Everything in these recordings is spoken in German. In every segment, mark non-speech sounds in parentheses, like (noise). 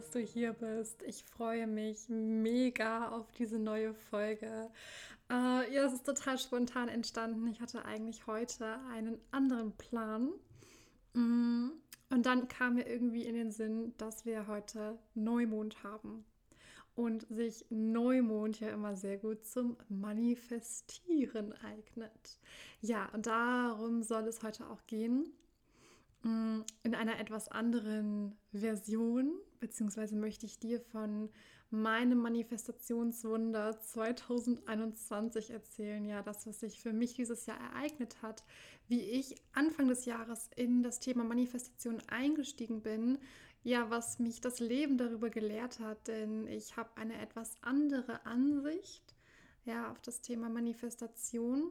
Dass du hier bist. Ich freue mich mega auf diese neue Folge. Äh, ja, es ist total spontan entstanden. Ich hatte eigentlich heute einen anderen Plan. Mm, und dann kam mir irgendwie in den Sinn, dass wir heute Neumond haben. Und sich Neumond ja immer sehr gut zum Manifestieren eignet. Ja, und darum soll es heute auch gehen. Mm, in einer etwas anderen Version, beziehungsweise möchte ich dir von meinem Manifestationswunder 2021 erzählen. Ja, das, was sich für mich dieses Jahr ereignet hat, wie ich Anfang des Jahres in das Thema Manifestation eingestiegen bin. Ja, was mich das Leben darüber gelehrt hat, denn ich habe eine etwas andere Ansicht ja, auf das Thema Manifestation.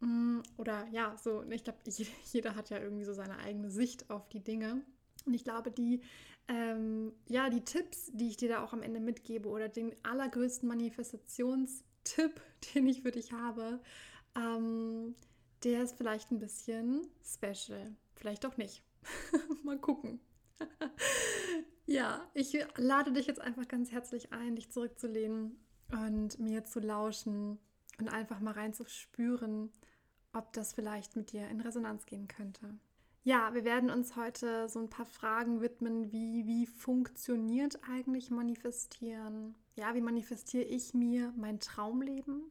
Mm, oder ja, so, ich glaube, (laughs) jeder hat ja irgendwie so seine eigene Sicht auf die Dinge. Und ich glaube, die, ähm, ja, die Tipps, die ich dir da auch am Ende mitgebe oder den allergrößten Manifestationstipp, (laughs) den ich für dich habe, ähm, der ist vielleicht ein bisschen special. Vielleicht auch nicht. (laughs) Mal gucken. ja, ich lade dich jetzt einfach ganz herzlich ein, dich zurückzulehnen und mir zu lauschen und einfach mal reinzuspüren, ob das vielleicht mit dir in Resonanz gehen könnte. Ja, wir werden uns heute so ein paar Fragen widmen, wie, wie funktioniert eigentlich Manifestieren? Ja, wie manifestiere ich mir mein Traumleben?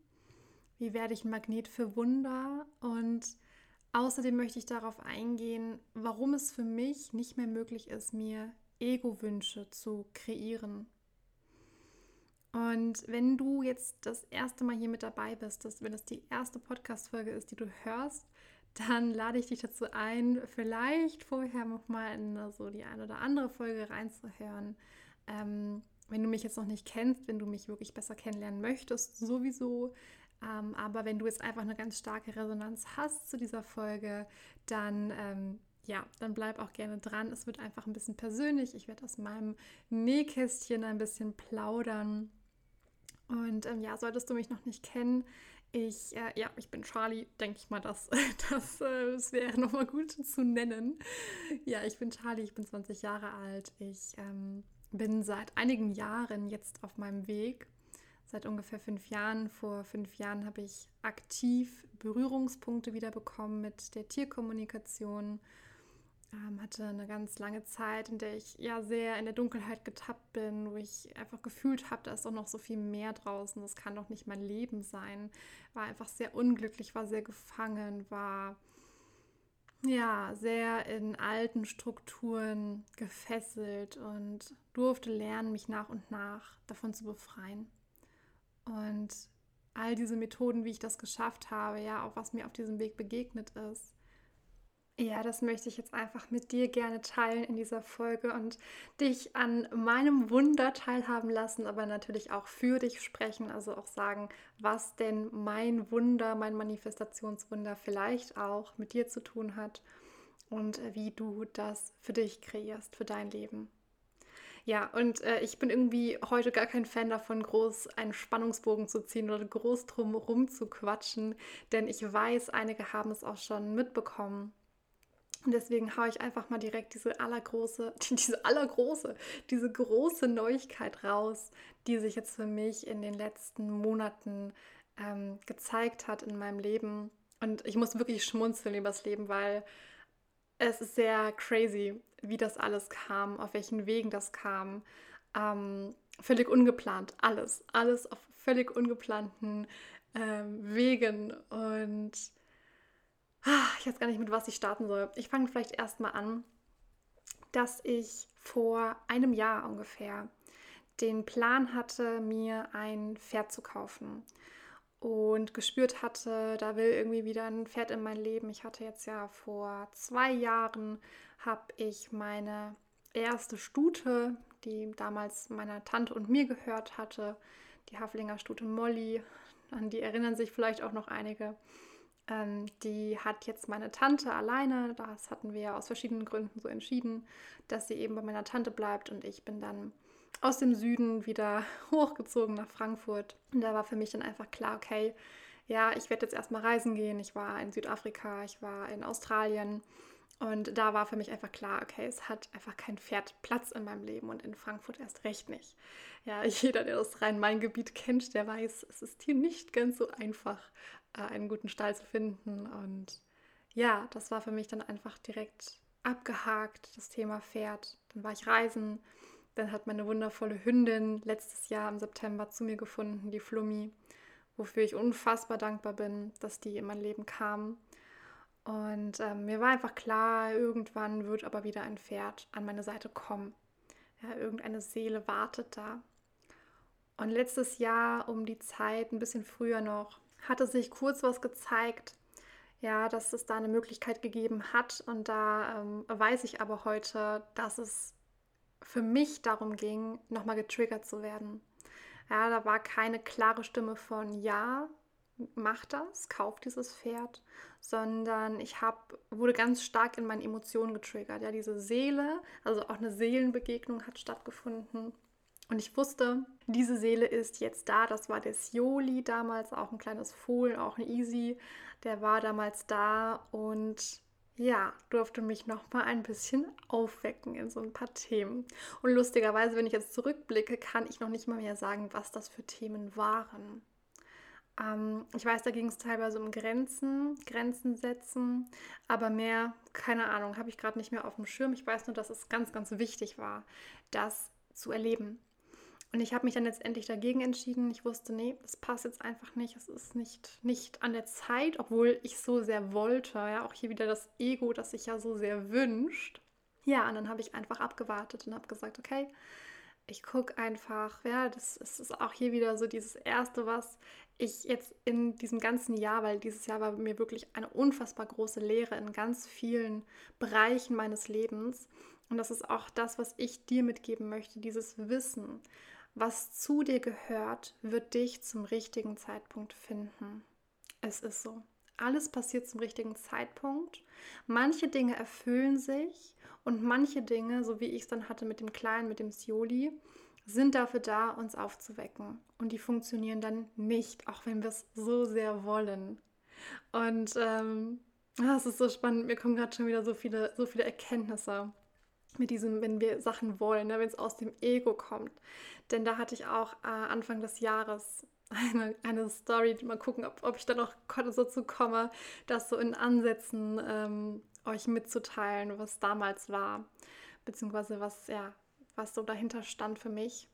Wie werde ich ein Magnet für Wunder? Und außerdem möchte ich darauf eingehen, warum es für mich nicht mehr möglich ist, mir Ego-Wünsche zu kreieren. Und wenn du jetzt das erste Mal hier mit dabei bist, dass, wenn das die erste Podcast-Folge ist, die du hörst, dann lade ich dich dazu ein, vielleicht vorher nochmal in so die eine oder andere Folge reinzuhören. Ähm, wenn du mich jetzt noch nicht kennst, wenn du mich wirklich besser kennenlernen möchtest, sowieso. Ähm, aber wenn du jetzt einfach eine ganz starke Resonanz hast zu dieser Folge, dann ähm, ja, dann bleib auch gerne dran. Es wird einfach ein bisschen persönlich. Ich werde aus meinem Nähkästchen ein bisschen plaudern. Und ähm, ja, solltest du mich noch nicht kennen, ich, äh, ja, ich bin Charlie, denke ich mal, das, (laughs) das, äh, das wäre nochmal gut zu nennen. Ja, ich bin Charlie, ich bin 20 Jahre alt. Ich ähm, bin seit einigen Jahren jetzt auf meinem Weg. Seit ungefähr fünf Jahren. Vor fünf Jahren habe ich aktiv Berührungspunkte wieder bekommen mit der Tierkommunikation hatte eine ganz lange Zeit, in der ich ja sehr in der Dunkelheit getappt bin, wo ich einfach gefühlt habe, da ist doch noch so viel mehr draußen, das kann doch nicht mein Leben sein. War einfach sehr unglücklich, war sehr gefangen, war ja sehr in alten Strukturen gefesselt und durfte lernen, mich nach und nach davon zu befreien. Und all diese Methoden, wie ich das geschafft habe, ja, auch was mir auf diesem Weg begegnet ist, ja, das möchte ich jetzt einfach mit dir gerne teilen in dieser Folge und dich an meinem Wunder teilhaben lassen, aber natürlich auch für dich sprechen, also auch sagen, was denn mein Wunder, mein Manifestationswunder vielleicht auch mit dir zu tun hat und wie du das für dich kreierst, für dein Leben. Ja, und äh, ich bin irgendwie heute gar kein Fan davon, groß einen Spannungsbogen zu ziehen oder groß drum rum zu quatschen, denn ich weiß, einige haben es auch schon mitbekommen und deswegen haue ich einfach mal direkt diese allergroße, (laughs) diese allergroße, diese große Neuigkeit raus, die sich jetzt für mich in den letzten Monaten ähm, gezeigt hat in meinem Leben. Und ich muss wirklich schmunzeln über das Leben, weil es ist sehr crazy, wie das alles kam, auf welchen Wegen das kam. Ähm, völlig ungeplant, alles, alles auf völlig ungeplanten ähm, Wegen. Und ich weiß gar nicht, mit was ich starten soll. Ich fange vielleicht erstmal an, dass ich vor einem Jahr ungefähr den Plan hatte, mir ein Pferd zu kaufen und gespürt hatte, da will irgendwie wieder ein Pferd in mein Leben. Ich hatte jetzt ja vor zwei Jahren, habe ich meine erste Stute, die damals meiner Tante und mir gehört hatte, die Haflinger Stute Molly, an die erinnern sich vielleicht auch noch einige, ähm, die hat jetzt meine Tante alleine. Das hatten wir aus verschiedenen Gründen so entschieden, dass sie eben bei meiner Tante bleibt und ich bin dann aus dem Süden wieder (laughs) hochgezogen nach Frankfurt. Und da war für mich dann einfach klar, okay, ja, ich werde jetzt erstmal reisen gehen. Ich war in Südafrika, ich war in Australien Und da war für mich einfach klar, okay, es hat einfach kein Pferd Platz in meinem Leben und in Frankfurt erst recht nicht. Ja, (laughs) jeder, der das Rhein-Main-Gebiet kennt, der weiß, es ist hier nicht ganz so einfach, äh, einen guten Stall zu finden. Und ja, das war für mich dann einfach direkt abgehakt, das Thema Pferd. Dann war ich reisen. Dann hat meine wundervolle Hündin letztes Jahr im September zu mir gefunden, die Flummi, wofür ich unfassbar dankbar bin, dass die in mein Leben kam. Und ähm, mir war einfach klar, irgendwann wird aber wieder ein Pferd an meine Seite kommen. Ja, irgendeine Seele wartet da. Und letztes Jahr um die Zeit, ein bisschen früher noch, hatte sich kurz was gezeigt, ja, dass es da eine Möglichkeit gegeben hat. Und da ähm, weiß ich aber heute, dass es für mich darum ging, nochmal getriggert zu werden. Ja, da war keine klare Stimme von Ja, mach das, kauf dieses Pferd, sondern ich hab, wurde ganz stark in meinen Emotionen getriggert. Ja, diese Seele, also auch eine Seelenbegegnung hat stattgefunden. Und ich wusste, diese Seele ist jetzt da. Das war der Sioli damals, auch ein kleines Fohlen, auch ein Easy. Der war damals da und ja, durfte mich noch mal ein bisschen aufwecken in so ein paar Themen. Und lustigerweise, wenn ich jetzt zurückblicke, kann ich noch nicht mal mehr sagen, was das für Themen waren. Ähm, ich weiß, da ging es teilweise um Grenzen, Grenzen setzen, aber mehr, keine Ahnung, habe ich gerade nicht mehr auf dem Schirm. Ich weiß nur, dass es ganz, ganz wichtig war, das zu erleben. Und ich habe mich dann letztendlich dagegen entschieden. Ich wusste, nee, das passt jetzt einfach nicht. Es ist nicht, nicht an der Zeit, obwohl ich so sehr wollte. Ja, auch hier wieder das Ego, das sich ja so sehr wünscht. Ja, und dann habe ich einfach abgewartet und habe gesagt, okay, ich gucke einfach, ja, das ist auch hier wieder so dieses Erste, was ich jetzt in diesem ganzen Jahr, weil dieses Jahr war mir wirklich eine unfassbar große Lehre in ganz vielen Bereichen meines Lebens. Und das ist auch das, was ich dir mitgeben möchte, dieses Wissen. Was zu dir gehört, wird dich zum richtigen Zeitpunkt finden. Es ist so. Alles passiert zum richtigen Zeitpunkt. Manche Dinge erfüllen sich und manche Dinge, so wie ich es dann hatte mit dem Kleinen, mit dem Sioli, sind dafür da, uns aufzuwecken. Und die funktionieren dann nicht, auch wenn wir es so sehr wollen. Und ähm, das ist so spannend. Mir kommen gerade schon wieder so viele, so viele Erkenntnisse mit diesem, wenn wir Sachen wollen, ne, wenn es aus dem Ego kommt. Denn da hatte ich auch äh, Anfang des Jahres (laughs) eine, eine Story, mal gucken, ob, ob ich da noch so zu komme, das so in Ansätzen ähm, euch mitzuteilen, was damals war, beziehungsweise was, ja, was so dahinter stand für mich.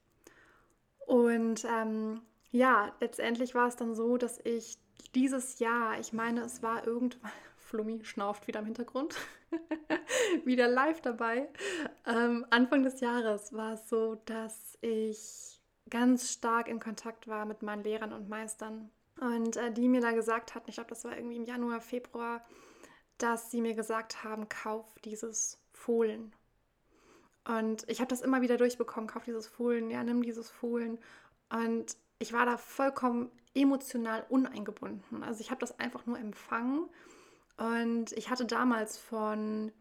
Und ähm, ja, letztendlich war es dann so, dass ich dieses Jahr, ich meine, es war irgendwann, Flummi schnauft wieder im Hintergrund, (laughs) wieder live dabei. Ähm, Anfang des Jahres war es so, dass ich ganz stark in Kontakt war mit meinen Lehrern und Meistern. Und äh, die mir da gesagt hatten, ich glaube, das war irgendwie im Januar, Februar, dass sie mir gesagt haben, kauf dieses Fohlen. Und ich habe das immer wieder durchbekommen, kauf dieses Fohlen, ja, nimm dieses Fohlen. Und ich war da vollkommen emotional uneingebunden. Also ich habe das einfach nur empfangen und ich hatte damals von,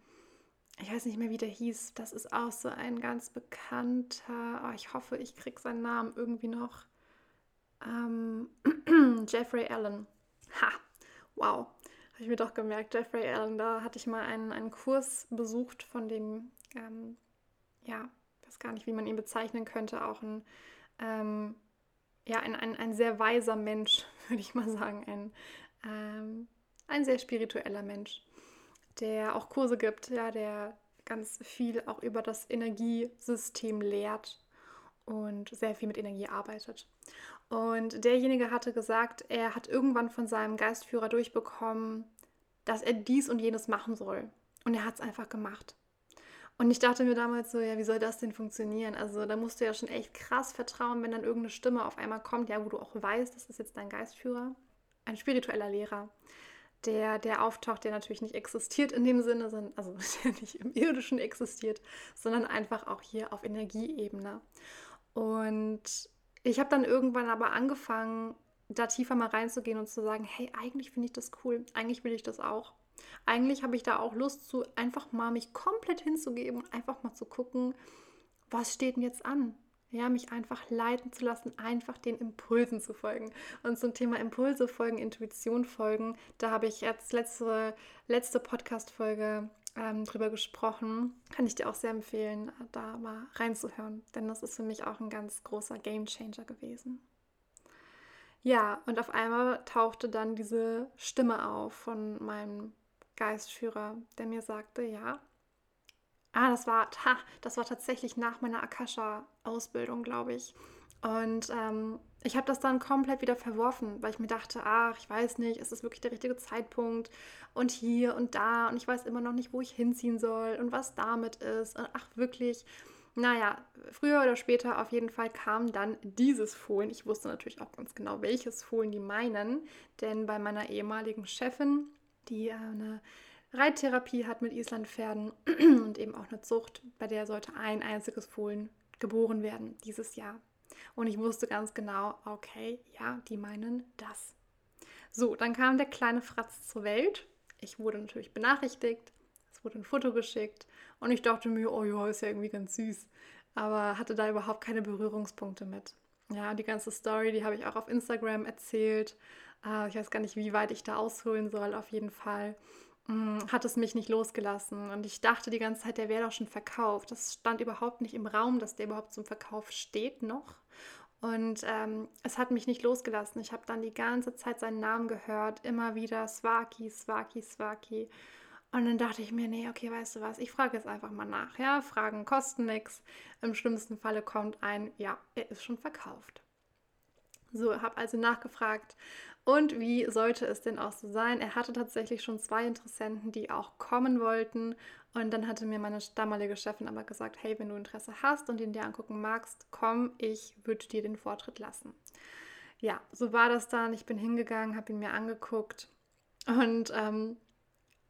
ich weiß nicht mehr, wie der hieß, das ist auch so ein ganz bekannter, oh, ich hoffe, ich kriege seinen Namen irgendwie noch. Ähm, (clears throat) Jeffrey Allen. Ha, wow, habe ich mir doch gemerkt, Jeffrey Allen, da hatte ich mal einen, einen Kurs besucht von dem, ähm, ja, weiß gar nicht, wie man ihn bezeichnen könnte, auch ein, ähm, ja, ein, ein, ein sehr weiser Mensch, (laughs) würde ich mal sagen, ein, ähm, ein sehr spiritueller Mensch, der auch Kurse gibt, ja, der ganz viel auch über das Energiesystem lehrt und sehr viel mit Energie arbeitet. Und derjenige hatte gesagt, er hat irgendwann von seinem Geistführer durchbekommen, dass er dies und jenes machen soll. Und er hat es einfach gemacht. Und ich dachte mir damals so, ja, wie soll das denn funktionieren? Also da musst du ja schon echt krass vertrauen, wenn dann irgendeine Stimme auf einmal kommt, ja, wo du auch weißt, das ist jetzt dein Geistführer, ein spiritueller Lehrer, der, der auftaucht, der natürlich nicht existiert in dem Sinne, sondern, also (laughs) der nicht im irdischen existiert, sondern einfach auch hier auf Energieebene. Und ich habe dann irgendwann aber angefangen, da tiefer mal reinzugehen und zu sagen, hey, eigentlich finde ich das cool, eigentlich will ich das auch. Eigentlich habe ich da auch Lust zu, einfach mal mich komplett hinzugeben und einfach mal zu gucken, was steht denn jetzt an? Ja, mich einfach leiten zu lassen, einfach den Impulsen zu folgen. Und zum Thema Impulse folgen, Intuition folgen, da habe ich jetzt letzte, letzte Podcast-Folge ähm, drüber gesprochen. Kann ich dir auch sehr empfehlen, da mal reinzuhören, denn das ist für mich auch ein ganz großer Game Changer gewesen. Ja, und auf einmal tauchte dann diese Stimme auf von meinem Geistführer, der mir sagte, ja, ah, das war, ha, das war tatsächlich nach meiner Akasha-Ausbildung, glaube ich. Und ähm, ich habe das dann komplett wieder verworfen, weil ich mir dachte, ach, ich weiß nicht, ist das wirklich der richtige Zeitpunkt? Und hier und da und ich weiß immer noch nicht, wo ich hinziehen soll und was damit ist. Und ach, wirklich. Naja, früher oder später auf jeden Fall kam dann dieses Fohlen. Ich wusste natürlich auch ganz genau, welches Fohlen die meinen, denn bei meiner ehemaligen Chefin, die äh, eine Reittherapie hat mit Islandpferden (clears throat) und eben auch eine Zucht, bei der sollte ein einziges Fohlen geboren werden dieses Jahr. Und ich wusste ganz genau, okay, ja, die meinen das. So, dann kam der kleine Fratz zur Welt. Ich wurde natürlich benachrichtigt. Es wurde ein Foto geschickt. Und ich dachte mir, oh ja, ist ja irgendwie ganz süß. Aber hatte da überhaupt keine Berührungspunkte mit. Ja, die ganze Story, die habe ich auch auf Instagram erzählt. Äh, ich weiß gar nicht, wie weit ich da ausholen soll. Auf jeden Fall hat es mich nicht losgelassen. Und ich dachte die ganze Zeit, der wäre doch schon verkauft. Das stand überhaupt nicht im Raum, dass der überhaupt zum Verkauf steht noch. Und ähm, es hat mich nicht losgelassen. Ich habe dann die ganze Zeit seinen Namen gehört, immer wieder Swaki, Swaki, Swaki. Und dann dachte ich mir, nee, okay, weißt du was, ich frage jetzt einfach mal nach. Ja, Fragen kosten nichts. Im schlimmsten Falle kommt ein, ja, er ist schon verkauft. So, habe also nachgefragt. Und wie sollte es denn auch so sein? Er hatte tatsächlich schon zwei Interessenten, die auch kommen wollten. Und dann hatte mir meine damalige Chefin aber gesagt, hey, wenn du Interesse hast und ihn dir angucken magst, komm, ich würde dir den Vortritt lassen. Ja, so war das dann. Ich bin hingegangen, habe ihn mir angeguckt und ähm,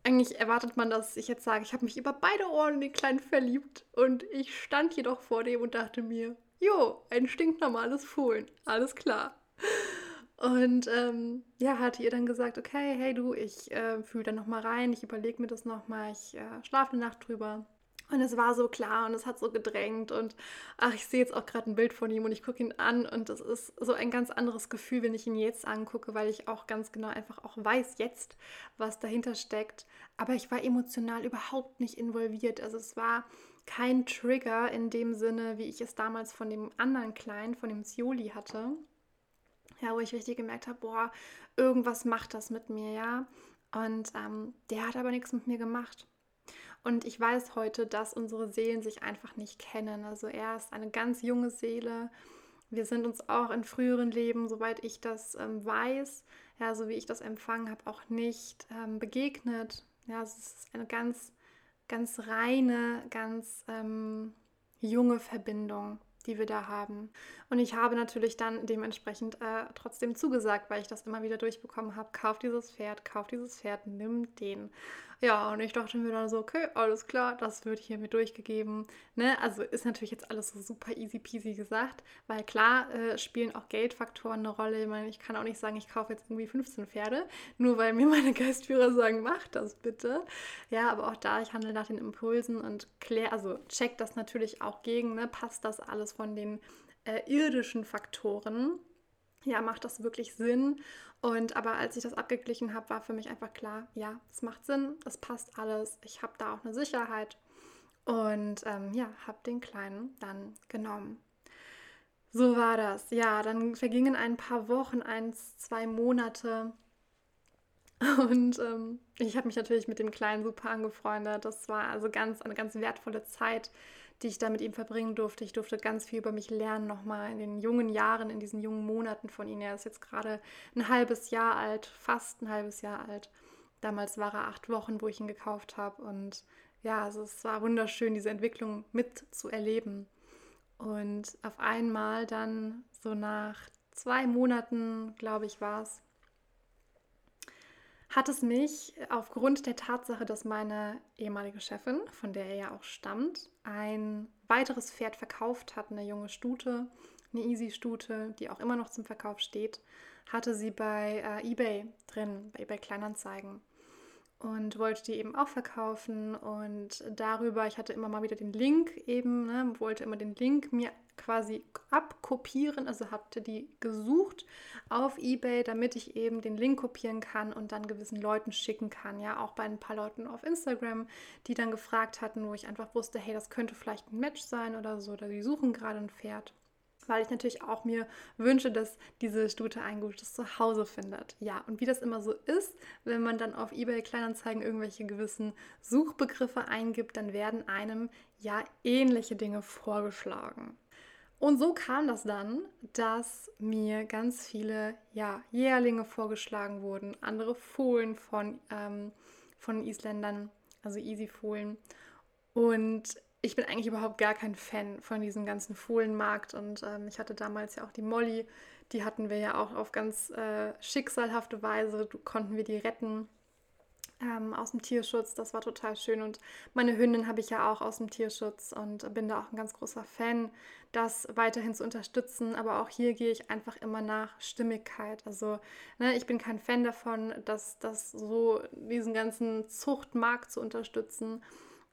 eigentlich erwartet man, dass ich jetzt sage, ich habe mich über beide Ohren in den Kleinen verliebt und ich stand jedoch vor dem und dachte mir, jo, ein stinknormales Fohlen, alles klar. Und ähm, ja, hatte ihr dann gesagt, okay, hey du, ich äh, fühle da nochmal rein, ich überlege mir das nochmal, ich äh, schlafe eine Nacht drüber. Und es war so klar und es hat so gedrängt und ach, ich sehe jetzt auch gerade ein Bild von ihm und ich gucke ihn an und es ist so ein ganz anderes Gefühl, wenn ich ihn jetzt angucke, weil ich auch ganz genau einfach auch weiß jetzt, was dahinter steckt. Aber ich war emotional überhaupt nicht involviert. Also es war kein Trigger in dem Sinne, wie ich es damals von dem anderen Kleinen, von dem Zioli hatte ja, wo ich richtig gemerkt habe, boah, irgendwas macht das mit mir, ja. Und ähm, der hat aber nichts mit mir gemacht. Und ich weiß heute, dass unsere Seelen sich einfach nicht kennen. Also er ist eine ganz junge Seele. Wir sind uns auch in früheren Leben, soweit ich das ähm, weiß, ja, so wie ich das empfangen habe, auch nicht ähm, begegnet. Ja, es ist eine ganz, ganz reine, ganz ähm, junge Verbindung die wir da haben. Und ich habe natürlich dann dementsprechend äh, trotzdem zugesagt, weil ich das immer wieder durchbekommen habe, kauf dieses Pferd, kauf dieses Pferd, nimm den. Ja, und ich dachte mir dann so, okay, alles klar, das wird hier mir durchgegeben. Ne? Also ist natürlich jetzt alles so super easy peasy gesagt, weil klar äh, spielen auch Geldfaktoren eine Rolle. Ich meine, ich kann auch nicht sagen, ich kaufe jetzt irgendwie 15 Pferde, nur weil mir (laughs) meine Geistführer sagen, mach das bitte. Ja, aber auch da, ich handle nach den Impulsen und kläre, also check das natürlich auch gegen, ne? passt das alles von den äh, irdischen Faktoren ja, macht das wirklich Sinn? Und aber als ich das abgeglichen habe, war für mich einfach klar, ja, es macht Sinn, es passt alles, ich habe da auch eine Sicherheit. Und ähm, ja, habe den Kleinen dann genommen. So war das. Ja, dann vergingen ein paar Wochen, eins, zwei Monate. (laughs) Und ähm, ich habe mich natürlich mit dem Kleinen super angefreundet. Das war also ganz eine ganz wertvolle Zeit die ich da mit ihm verbringen durfte. Ich durfte ganz viel über mich lernen, nochmal in den jungen Jahren, in diesen jungen Monaten von ihm. Er ist jetzt gerade ein halbes Jahr alt, fast ein halbes Jahr alt. Damals war er acht Wochen, wo ich ihn gekauft habe. Und ja, also es war wunderschön, diese Entwicklung mitzuerleben. Und auf einmal dann so nach zwei Monaten, glaube ich, war es, hat es mich aufgrund der Tatsache, dass meine ehemalige Chefin, von der er ja auch stammt, ein weiteres Pferd verkauft hat, eine junge Stute, eine Easy-Stute, die auch immer noch zum Verkauf steht, hatte sie bei äh, eBay drin, bei eBay Kleinanzeigen und wollte die eben auch verkaufen und darüber, ich hatte immer mal wieder den Link eben, ne, wollte immer den Link mir quasi abkopieren, also ihr die gesucht auf eBay, damit ich eben den Link kopieren kann und dann gewissen Leuten schicken kann. Ja, auch bei ein paar Leuten auf Instagram, die dann gefragt hatten, wo ich einfach wusste, hey, das könnte vielleicht ein Match sein oder so, oder die suchen gerade ein Pferd weil ich natürlich auch mir wünsche, dass diese Stute ein gutes Zuhause findet. Ja, und wie das immer so ist, wenn man dann auf eBay Kleinanzeigen irgendwelche gewissen Suchbegriffe eingibt, dann werden einem ja ähnliche Dinge vorgeschlagen. Und so kam das dann, dass mir ganz viele ja, Jährlinge vorgeschlagen wurden, andere Fohlen von, ähm, von Isländern, also Easy-Fohlen. Und ich bin eigentlich überhaupt gar kein Fan von diesem ganzen Fohlenmarkt und ähm, ich hatte damals ja auch die Molly, die hatten wir ja auch auf ganz äh, schicksalhafte Weise, konnten wir die retten ähm, aus dem Tierschutz, das war total schön und meine Hündin habe ich ja auch aus dem Tierschutz und bin da auch ein ganz großer Fan, das weiterhin zu unterstützen, aber auch hier gehe ich einfach immer nach Stimmigkeit, also ne, ich bin kein Fan davon, dass das so diesen ganzen Zuchtmarkt zu unterstützen,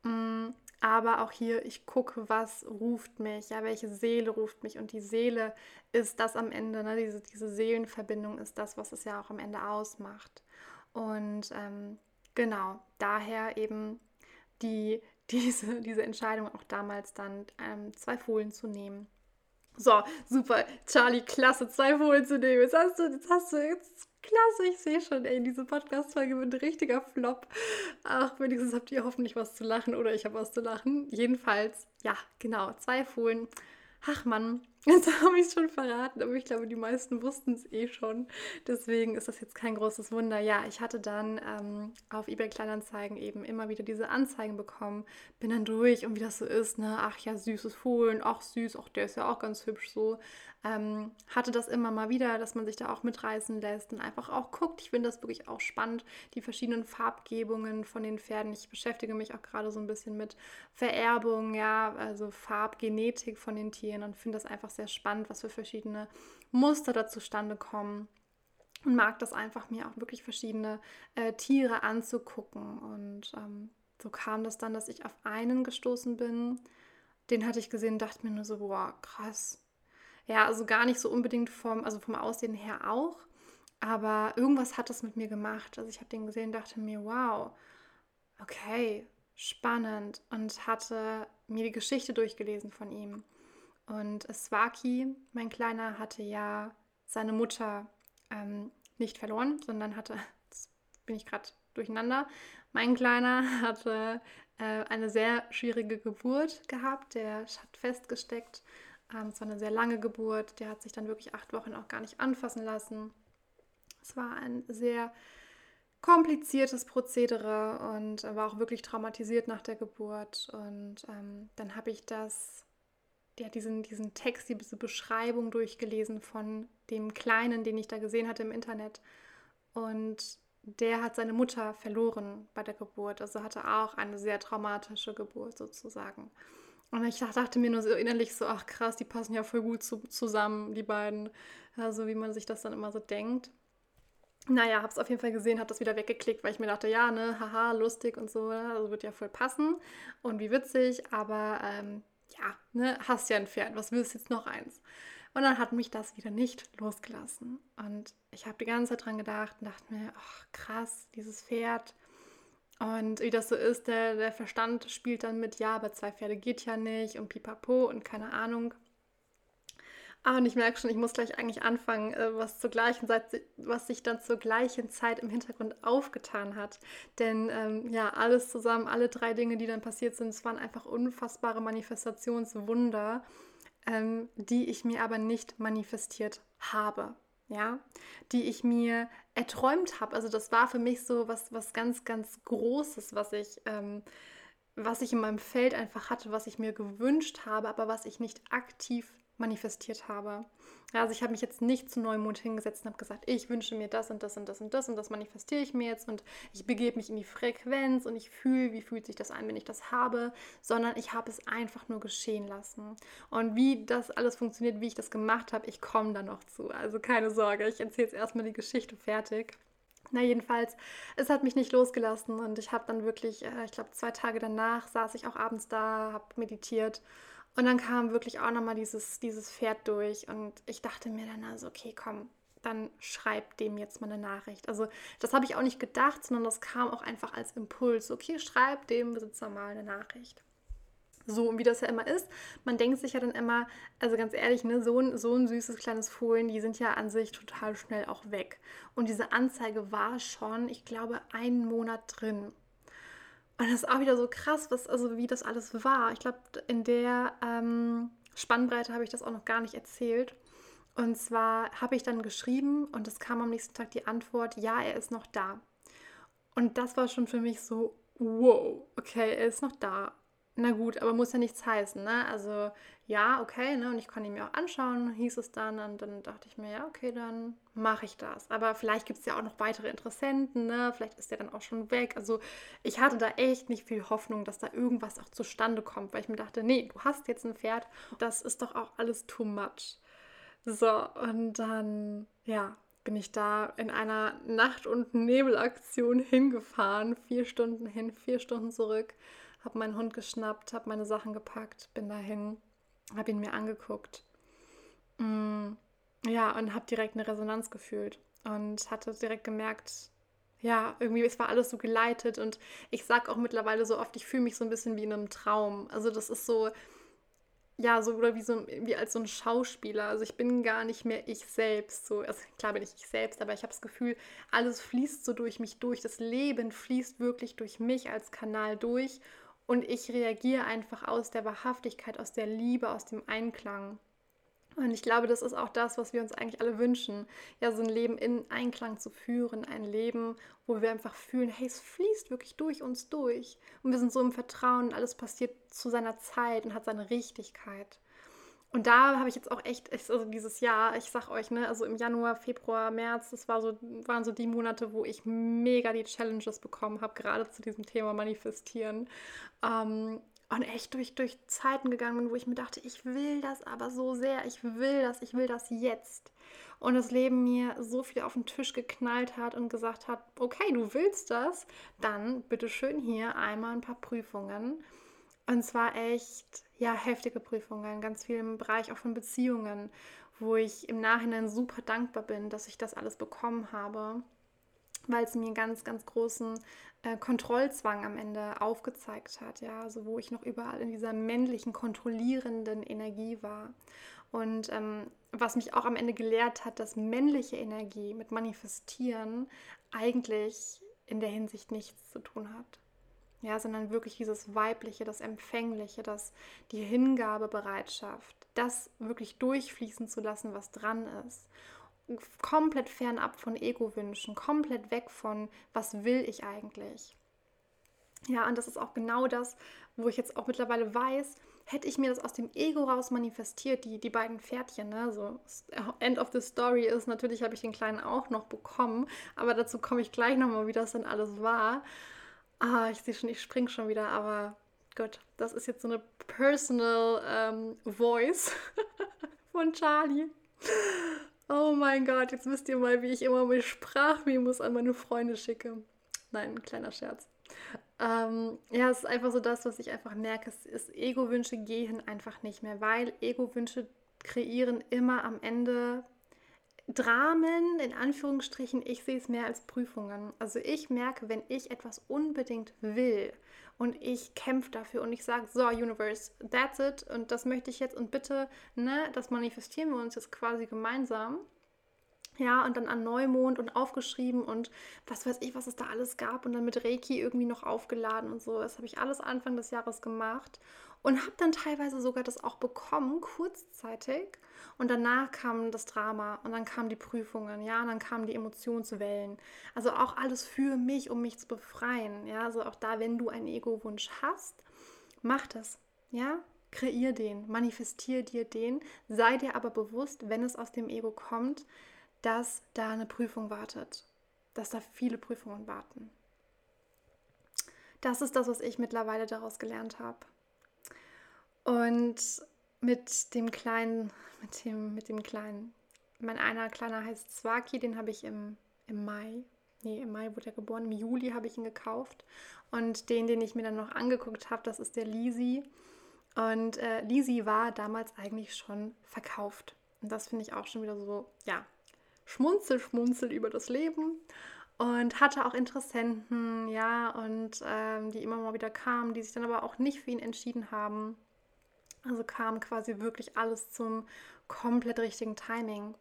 mm, aber auch hier, ich gucke, was ruft mich, ja, welche Seele ruft mich. Und die Seele ist das am Ende, ne? diese, diese Seelenverbindung ist das, was es ja auch am Ende ausmacht. Und ähm, genau, daher eben die, (laughs) diese, diese Entscheidung auch damals dann ähm, zwei Fohlen zu nehmen. So, super, Charlie, klasse, zwei Fohlen zu nehmen. Jetzt hast du, jetzt hast du, jetzt Klasse, ich sehe schon, ey, diese Podcast-Folge wird ein richtiger Flop. Ach, wenigstens habt ihr hoffentlich was zu lachen oder ich habe was zu lachen. Jedenfalls, ja, genau, zwei Fohlen. Ach Mann, (laughs) jetzt habe ich es schon verraten, aber ich glaube, die meisten wussten es eh schon. Deswegen ist das jetzt kein großes Wunder. Ja, ich hatte dann ähm, auf eBay Kleinanzeigen eben immer wieder diese Anzeigen bekommen. Bin dann durch und wie das so ist, ne? Ach ja, süßes Fohlen, ach süß, ach der ist ja auch ganz hübsch so ähm, hatte das immer mal wieder, dass man sich da auch mitreißen lässt und einfach auch guckt. Ich finde das wirklich auch spannend, die verschiedenen Farbgebungen von den Pferden. Ich beschäftige mich auch gerade so ein bisschen mit Vererbung, ja, also Farbgenetik von den Tieren und finde das einfach sehr spannend, was für verschiedene Muster da zustande kommen und mag das einfach, mir auch wirklich verschiedene äh, Tiere anzugucken. Und ähm, so kam das dann, dass ich auf einen gestoßen bin. Den hatte ich gesehen, dachte mir nur so, boah, krass, ja, also gar nicht so unbedingt vom, also vom Aussehen her auch. Aber irgendwas hat das mit mir gemacht. Also ich habe den gesehen, dachte mir, wow, okay, spannend. Und hatte mir die Geschichte durchgelesen von ihm. Und Swaki, mein Kleiner, hatte ja seine Mutter ähm, nicht verloren, sondern hatte, (laughs) jetzt bin ich gerade durcheinander, mein Kleiner (laughs) hatte äh, eine sehr schwierige Geburt gehabt. Der hat festgesteckt ähm, es war eine sehr lange Geburt. Der hat sich dann wirklich acht Wochen auch gar nicht anfassen lassen. Es war ein sehr kompliziertes Prozedere und war auch wirklich traumatisiert nach der Geburt. Und ähm, dann habe ich das, ja, diesen, diesen Text, diese Beschreibung durchgelesen von dem Kleinen, den ich da gesehen hatte im Internet. Und der hat seine Mutter verloren bei der Geburt. Also hatte auch eine sehr traumatische Geburt sozusagen. Und ich dachte mir nur so innerlich so, ach krass, die passen ja voll gut zu, zusammen, die beiden. Also wie man sich das dann immer so denkt. Naja, hab's auf jeden Fall gesehen, hab das wieder weggeklickt, weil ich mir dachte, ja, ne, haha, lustig und so, ne, also wird ja voll passen und wie witzig, aber ähm, ja, ne, hast ja ein Pferd, was willst du jetzt noch eins? Und dann hat mich das wieder nicht losgelassen. Und ich habe die ganze Zeit dran gedacht und dachte mir, ach krass, dieses Pferd, und wie das so ist, der, der Verstand spielt dann mit, ja, aber zwei Pferde geht ja nicht und pipapo und keine Ahnung. Ah, und ich merke schon, ich muss gleich eigentlich anfangen, äh, was zur gleichen Zeit, was sich dann zur gleichen Zeit im Hintergrund aufgetan hat. Denn ähm, ja, alles zusammen, alle drei Dinge, die dann passiert sind, es waren einfach unfassbare Manifestationswunder, ähm, die ich mir aber nicht manifestiert habe ja, die ich mir erträumt habe. Also das war für mich so was, was ganz, ganz Großes, was ich, ähm, was ich in meinem Feld einfach hatte, was ich mir gewünscht habe, aber was ich nicht aktiv manifestiert habe. Also ich habe mich jetzt nicht zu Neumond hingesetzt und habe gesagt, ich wünsche mir das und das und das und das und das manifestiere ich mir jetzt und ich begebe mich in die Frequenz und ich fühle, wie fühlt sich das an, wenn ich das habe, sondern ich habe es einfach nur geschehen lassen. Und wie das alles funktioniert, wie ich das gemacht habe, ich komme da noch zu. Also keine Sorge, ich erzähle jetzt erstmal die Geschichte fertig. Na jedenfalls, es hat mich nicht losgelassen und ich habe dann wirklich, äh, ich glaube zwei Tage danach saß ich auch abends da, habe meditiert Und dann kam wirklich auch nochmal dieses, dieses Pferd durch und ich dachte mir dann also, okay, komm, dann schreib dem jetzt mal eine Nachricht. Also das habe ich auch nicht gedacht, sondern das kam auch einfach als Impuls. Okay, schreib dem Besitzer mal eine Nachricht. So, und wie das ja immer ist, man denkt sich ja dann immer, also ganz ehrlich, ne, so ein, so ein süßes kleines Fohlen, die sind ja an sich total schnell auch weg. Und diese Anzeige war schon, ich glaube, einen Monat drin. Und das ist auch wieder so krass, was, also wie das alles war. Ich glaube, in der ähm, Spannbreite habe ich das auch noch gar nicht erzählt. Und zwar habe ich dann geschrieben und es kam am nächsten Tag die Antwort, ja, er ist noch da. Und das war schon für mich so, wow, okay, er ist noch da. Na gut, aber muss ja nichts heißen, ne? Also ja, okay, ne? Und ich konnte ihn mir auch anschauen, hieß es dann. Und dann dachte ich mir, ja, okay, dann mache ich das. Aber vielleicht gibt es ja auch noch weitere Interessenten, ne? Vielleicht ist der dann auch schon weg. Also ich hatte da echt nicht viel Hoffnung, dass da irgendwas auch zustande kommt, weil ich mir dachte, nee, du hast jetzt ein Pferd, das ist doch auch alles too much. So, und dann, ja, bin ich da in einer Nacht- und Nebelaktion hingefahren. Vier Stunden hin, vier Stunden zurück. Habe meinen Hund geschnappt, habe meine Sachen gepackt, bin dahin, habe ihn mir angeguckt. Mm, ja, und habe direkt eine Resonanz gefühlt und hatte direkt gemerkt, ja, irgendwie, es war alles so geleitet und ich sage auch mittlerweile so oft, ich fühle mich so ein bisschen wie in einem Traum. Also das ist so, ja, so oder wie so wie als so ein Schauspieler. Also ich bin gar nicht mehr ich selbst. So, also klar bin ich ich selbst, aber ich habe das Gefühl, alles fließt so durch mich durch. Das Leben fließt wirklich durch mich als Kanal durch und ich reagiere einfach aus der Wahrhaftigkeit, aus der Liebe, aus dem Einklang. Und ich glaube, das ist auch das, was wir uns eigentlich alle wünschen. Ja, so ein Leben in Einklang zu führen. Ein Leben, wo wir einfach fühlen, hey, es fließt wirklich durch uns durch. Und wir sind so im Vertrauen, alles passiert zu seiner Zeit und hat seine Richtigkeit. Und da habe ich jetzt auch echt, also dieses Jahr, ich sag euch, ne, also im Januar, Februar, März, das war so, waren so die Monate, wo ich mega die Challenges bekommen habe, gerade zu diesem Thema Manifestieren. Ähm, und echt durch, durch Zeiten gegangen bin, wo ich mir dachte, ich will das aber so sehr, ich will das, ich will das jetzt. Und das Leben mir so viel auf den Tisch geknallt hat und gesagt hat, okay, du willst das, dann bitteschön hier einmal ein paar Prüfungen. Und zwar echt, ja, heftige Prüfungen, ganz viel im Bereich auch von Beziehungen, wo ich im Nachhinein super dankbar bin, dass ich das alles bekommen habe, weil es mir ganz, ganz großen äh, Kontrollzwang am Ende aufgezeigt hat, ja, also wo ich noch überall in dieser männlichen, kontrollierenden Energie war. Und ähm, was mich auch am Ende gelehrt hat, dass männliche Energie mit Manifestieren eigentlich in der Hinsicht nichts zu tun hat. Ja, sondern wirklich dieses Weibliche, das Empfängliche, das die Hingabebereitschaft, das wirklich durchfließen zu lassen, was dran ist komplett fernab von Ego-Wünschen, komplett weg von, was will ich eigentlich. Ja, und das ist auch genau das, wo ich jetzt auch mittlerweile weiß, hätte ich mir das aus dem Ego raus manifestiert, die, die beiden Pferdchen, ne? so End of the Story ist, natürlich habe ich den Kleinen auch noch bekommen, aber dazu komme ich gleich nochmal, wie das denn alles war. Ah, ich sehe schon, ich springe schon wieder, aber gut, das ist jetzt so eine Personal ähm, Voice (laughs) von Charlie. Oh mein Gott, jetzt wisst ihr mal, wie ich immer meine Sprachmemos an meine Freunde schicke. Nein, ein kleiner Scherz. Ähm, ja, es ist einfach so das, was ich einfach merke. Es ist, Ego-Wünsche gehen einfach nicht mehr, weil Ego-Wünsche kreieren immer am Ende Dramen, in Anführungsstrichen. Ich sehe es mehr als Prüfungen. Also ich merke, wenn ich etwas unbedingt will und ich kämpfe dafür und ich sage, so, Universe, that's it und das möchte ich jetzt und bitte, ne, das manifestieren wir uns jetzt quasi gemeinsam. Ja, und dann an Neumond und aufgeschrieben und was weiß ich, was es da alles gab und dann mit Reiki irgendwie noch aufgeladen und so. Das habe ich alles Anfang des Jahres gemacht und habe dann teilweise sogar das auch bekommen, kurzzeitig. Und danach kam das Drama und dann kamen die Prüfungen, ja, und dann kamen die Emotionswellen. Also auch alles für mich, um mich zu befreien, ja. Also auch da, wenn du einen Ego-Wunsch hast, mach das, ja. Kreier den, manifestier dir den, sei dir aber bewusst, wenn es aus dem Ego kommt, dass da eine Prüfung wartet, dass da viele Prüfungen warten. Das ist das, was ich mittlerweile daraus gelernt habe. Und mit dem kleinen, mit dem, mit dem kleinen, mein einer kleiner heißt Zwaki, den habe ich im, im Mai, nee, im Mai wurde er geboren, im Juli habe ich ihn gekauft. Und den, den ich mir dann noch angeguckt habe, das ist der Lisi. Und äh, Lisi war damals eigentlich schon verkauft. Und das finde ich auch schon wieder so, ja, schmunzel, schmunzel über das Leben. Und hatte auch Interessenten, ja, und ähm, die immer mal wieder kamen, die sich dann aber auch nicht für ihn entschieden haben. Also kam quasi wirklich alles zum komplett richtigen Timing.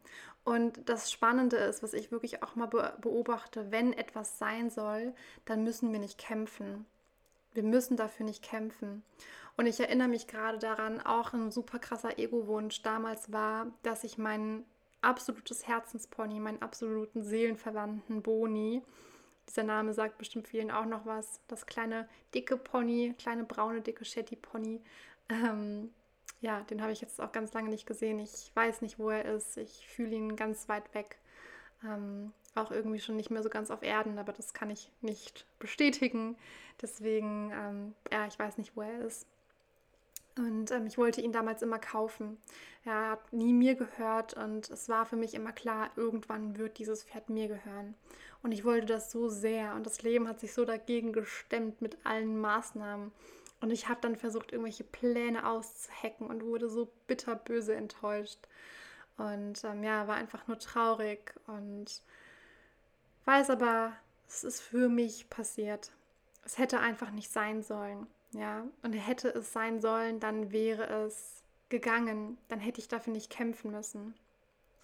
Und das Spannende ist, was ich wirklich auch mal beobachte, wenn etwas sein soll, dann müssen wir nicht kämpfen. Wir müssen dafür nicht kämpfen. Und ich erinnere mich gerade daran, auch ein super krasser Ego-Wunsch damals war, dass ich mein absolutes Herzenspony, meinen absoluten Seelenverwandten Boni, dieser Name sagt bestimmt vielen auch noch was, das kleine dicke Pony, kleine braune dicke Shetty Pony, ähm, ja, den habe ich jetzt auch ganz lange nicht gesehen. Ich weiß nicht, wo er ist. Ich fühle ihn ganz weit weg. Ähm, auch irgendwie schon nicht mehr so ganz auf Erden, aber das kann ich nicht bestätigen. Deswegen, ähm, ja, ich weiß nicht, wo er ist. Und ähm, ich wollte ihn damals immer kaufen. Er hat nie mir gehört und es war für mich immer klar, irgendwann wird dieses Pferd mir gehören. Und ich wollte das so sehr und das Leben hat sich so dagegen gestemmt mit allen Maßnahmen. Und ich habe dann versucht, irgendwelche Pläne auszuhacken und wurde so bitterböse enttäuscht. Und ähm, ja, war einfach nur traurig und weiß aber, es ist für mich passiert. Es hätte einfach nicht sein sollen. Ja, und hätte es sein sollen, dann wäre es gegangen. Dann hätte ich dafür nicht kämpfen müssen.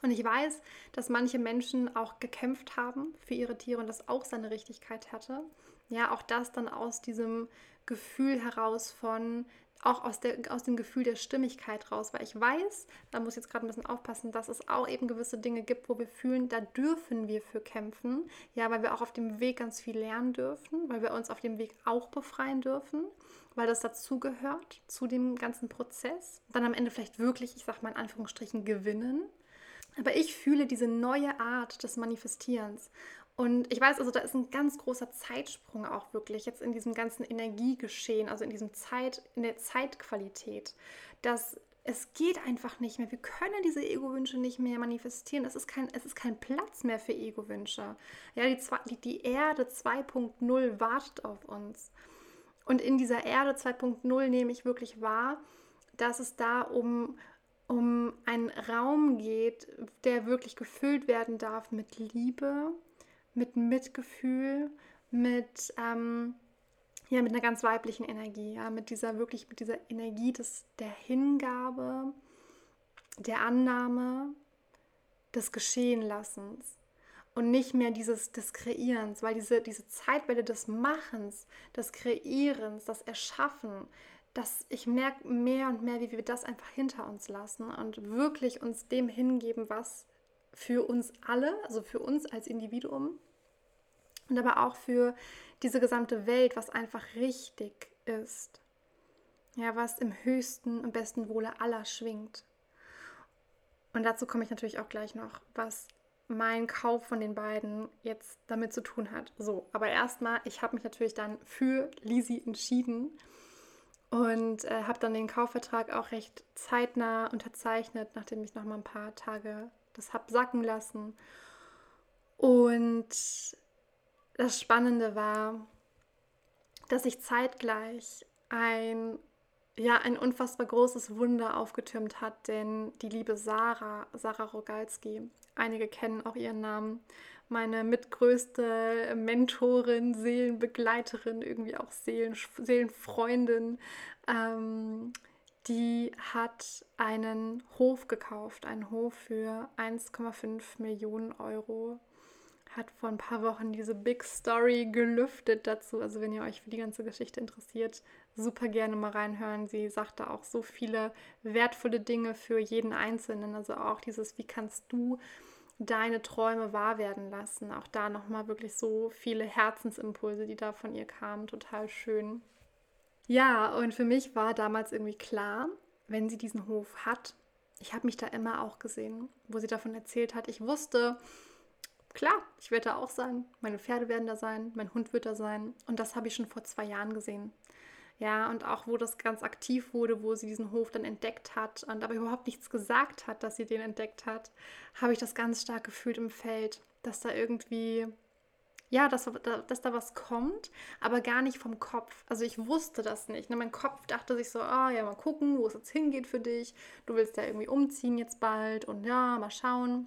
Und ich weiß, dass manche Menschen auch gekämpft haben für ihre Tiere und das auch seine Richtigkeit hatte. Ja, auch das dann aus diesem Gefühl heraus von, auch aus, der, aus dem Gefühl der Stimmigkeit raus, weil ich weiß, da muss ich jetzt gerade ein bisschen aufpassen, dass es auch eben gewisse Dinge gibt, wo wir fühlen, da dürfen wir für kämpfen, ja, weil wir auch auf dem Weg ganz viel lernen dürfen, weil wir uns auf dem Weg auch befreien dürfen, weil das dazugehört zu dem ganzen Prozess. Dann am Ende vielleicht wirklich, ich sag mal in Anführungsstrichen, gewinnen. Aber ich fühle diese neue Art des Manifestierens und ich weiß, also da ist ein ganz großer Zeitsprung auch wirklich jetzt in diesem ganzen Energiegeschehen, also in diesem Zeit, in der Zeitqualität, dass es geht einfach nicht mehr. Wir können diese Ego-Wünsche nicht mehr manifestieren. Es ist kein, es ist kein Platz mehr für Ego-Wünsche. Ja, die, die, die Erde 2.0 wartet auf uns. Und in dieser Erde 2.0 nehme ich wirklich wahr, dass es da um, um einen Raum geht, der wirklich gefüllt werden darf mit Liebe, mit Mitgefühl, mit, ähm, ja, mit einer ganz weiblichen Energie, ja, mit dieser wirklich, mit dieser Energie des, der Hingabe, der Annahme, des Geschehenlassens und nicht mehr dieses des Kreierens, weil diese, diese Zeitwelle des Machens, des Kreierens, das Erschaffen, dass ich merke mehr und mehr, wie wir das einfach hinter uns lassen und wirklich uns dem hingeben, was für uns alle, also für uns als Individuum und aber auch für diese gesamte Welt, was einfach richtig ist. Ja, was im höchsten und besten Wohle aller schwingt. Und dazu komme ich natürlich auch gleich noch, was mein Kauf von den beiden jetzt damit zu tun hat. So, aber erstmal, ich habe mich natürlich dann für Lisi entschieden und äh, habe dann den Kaufvertrag auch recht zeitnah unterzeichnet, nachdem ich noch mal ein paar Tage das habe sacken lassen. Und das Spannende war, dass sich zeitgleich ein, ja, ein unfassbar großes Wunder aufgetürmt hat, denn die liebe Sarah, Sarah Rogalski, einige kennen auch ihren Namen, meine mitgrößte Mentorin, Seelenbegleiterin, irgendwie auch Seelen, Seelenfreundin, ähm, die hat einen Hof gekauft, einen Hof für 1,5 Millionen Euro hat vor ein paar Wochen diese Big Story gelüftet dazu. Also wenn ihr euch für die ganze Geschichte interessiert, super gerne mal reinhören. Sie sagte auch so viele wertvolle Dinge für jeden Einzelnen. Also auch dieses, wie kannst du deine Träume wahr werden lassen. Auch da nochmal wirklich so viele Herzensimpulse, die da von ihr kamen. Total schön. Ja, und für mich war damals irgendwie klar, wenn sie diesen Hof hat, ich habe mich da immer auch gesehen, wo sie davon erzählt hat. Ich wusste, klar, ich werde da auch sein, meine Pferde werden da sein, mein Hund wird da sein. Und das habe ich schon vor zwei Jahren gesehen. Ja, und auch wo das ganz aktiv wurde, wo sie diesen Hof dann entdeckt hat und aber überhaupt nichts gesagt hat, dass sie den entdeckt hat, habe ich das ganz stark gefühlt im Feld, dass da irgendwie, ja, dass, dass da was kommt, aber gar nicht vom Kopf. Also ich wusste das nicht. Ne? Mein Kopf dachte sich so, ah ja, mal gucken, wo es jetzt hingeht für dich. Du willst ja irgendwie umziehen jetzt bald und ja, mal schauen.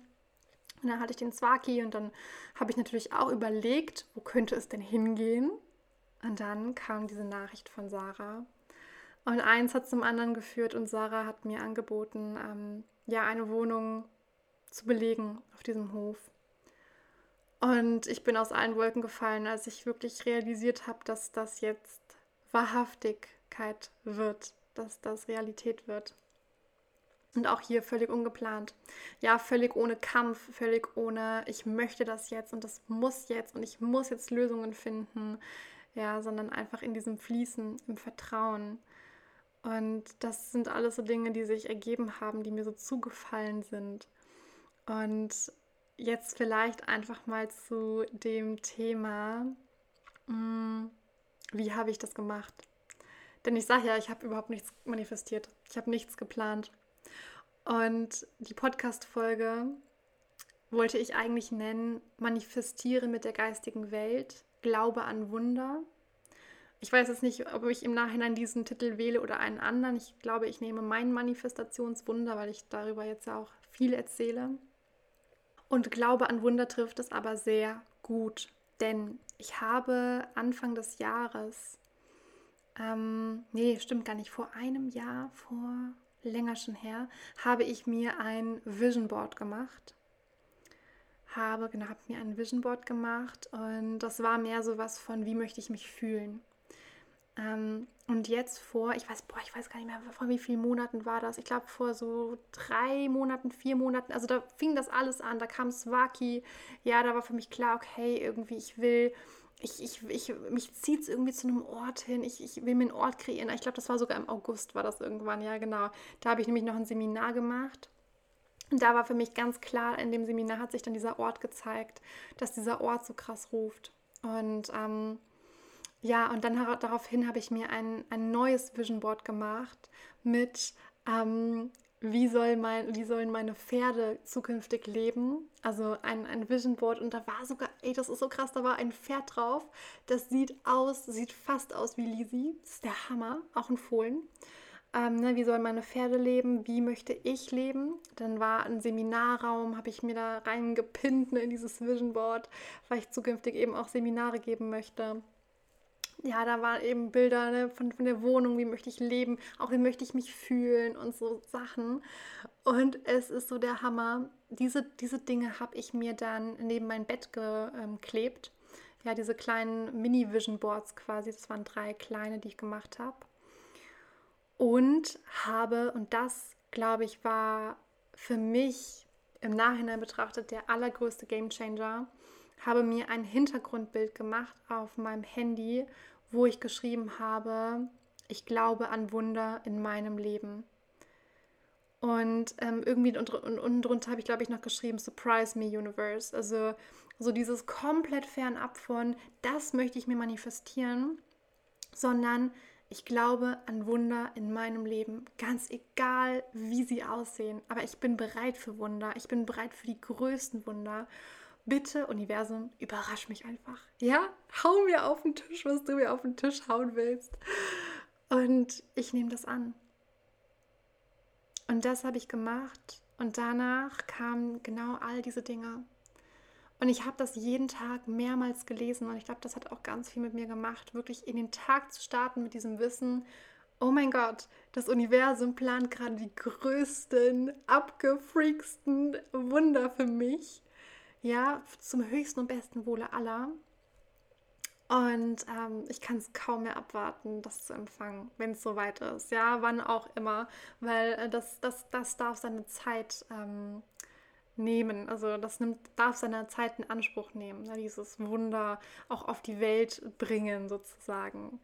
Und dann hatte ich den Zwaki und dann habe ich natürlich auch überlegt, wo könnte es denn hingehen? Und dann kam diese Nachricht von Sarah. Und eins hat zum anderen geführt und Sarah hat mir angeboten, ähm, ja, eine Wohnung zu belegen auf diesem Hof. Und ich bin aus allen Wolken gefallen, als ich wirklich realisiert habe, dass das jetzt Wahrhaftigkeit wird, dass das Realität wird. Und auch hier völlig ungeplant. Ja, völlig ohne Kampf, völlig ohne, ich möchte das jetzt und das muss jetzt und ich muss jetzt Lösungen finden. Ja, sondern einfach in diesem Fließen, im Vertrauen. Und das sind alles so Dinge, die sich ergeben haben, die mir so zugefallen sind. Und jetzt vielleicht einfach mal zu dem Thema, mm, wie habe ich das gemacht? Denn ich sage ja, ich habe überhaupt nichts manifestiert. Ich habe nichts geplant. Und die Podcast-Folge wollte ich eigentlich nennen, manifestiere mit der geistigen Welt, glaube an Wunder. Ich weiß jetzt nicht, ob ich im Nachhinein diesen Titel wähle oder einen anderen. Ich glaube, ich nehme mein Manifestationswunder, weil ich darüber jetzt ja auch viel erzähle. Und Glaube an Wunder trifft es aber sehr gut, denn ich habe Anfang des Jahres, ähm, nee, stimmt gar nicht, vor einem Jahr, vor länger schon her, habe ich mir ein Vision Board gemacht. Habe, genau, habe mir ein Vision Board gemacht und das war mehr so was von, wie möchte ich mich fühlen. Ähm, und jetzt vor, ich weiß, boah, ich weiß gar nicht mehr, vor wie vielen Monaten war das. Ich glaube, vor so drei Monaten, vier Monaten. Also da fing das alles an. Da kam Swaki. Ja, da war für mich klar, okay, irgendwie, ich will, ich, ich, ich, mich zieht es irgendwie zu einem Ort hin. Ich, ich will mir einen Ort kreieren. Ich glaube, das war sogar im August, war das irgendwann. Ja, genau. Da habe ich nämlich noch ein Seminar gemacht. Und da war für mich ganz klar, in dem Seminar hat sich dann dieser Ort gezeigt, dass dieser Ort so krass ruft. Und ähm, ja, und dann daraufhin habe ich mir ein, ein neues Vision Board gemacht mit, ähm, wie, soll mein, wie sollen meine Pferde zukünftig leben. Also ein, ein Vision Board und da war sogar, ey, das ist so krass, da war ein Pferd drauf. Das sieht aus, sieht fast aus wie Lisi. Das ist der Hammer, auch ein Fohlen. Ähm, ne, wie sollen meine Pferde leben? Wie möchte ich leben? Dann war ein Seminarraum, habe ich mir da reingepinnt ne, in dieses Vision Board, weil ich zukünftig eben auch Seminare geben möchte ja, da waren eben Bilder ne, von, von der Wohnung, wie möchte ich leben, auch wie möchte ich mich fühlen und so Sachen. Und es ist so der Hammer. Diese, diese Dinge habe ich mir dann neben mein Bett geklebt. Ja, diese kleinen Mini-Vision Boards quasi. Das waren drei kleine, die ich gemacht habe. Und habe, und das glaube ich war für mich im Nachhinein betrachtet der allergrößte Game Changer, habe mir ein Hintergrundbild gemacht auf meinem Handy, wo ich geschrieben habe, ich glaube an Wunder in meinem Leben. Und ähm, irgendwie unten drunter habe ich, glaube ich, noch geschrieben, Surprise Me Universe. Also so dieses komplett fernab von, das möchte ich mir manifestieren, sondern ich glaube an Wunder in meinem Leben, ganz egal, wie sie aussehen. Aber ich bin bereit für Wunder. Ich bin bereit für die größten Wunder bitte, Universum, überrasch mich einfach. Ja, hau mir auf den Tisch, was du mir auf den Tisch hauen willst. Und ich nehme das an. Und das habe ich gemacht. Und danach kamen genau all diese Dinge. Und ich habe das jeden Tag mehrmals gelesen und ich glaube, das hat auch ganz viel mit mir gemacht, wirklich in den Tag zu starten mit diesem Wissen, oh mein Gott, das Universum plant gerade die größten, abgefreaksten Wunder für mich ja, zum höchsten und besten Wohle aller. Und ähm, ich kann es kaum mehr abwarten, das zu empfangen, wenn es soweit ist. Ja, wann auch immer, weil äh, das, das, das darf seine Zeit ähm, nehmen. Also das nimmt, darf seine Zeit in Anspruch nehmen, ne? dieses Wunder auch auf die Welt bringen sozusagen.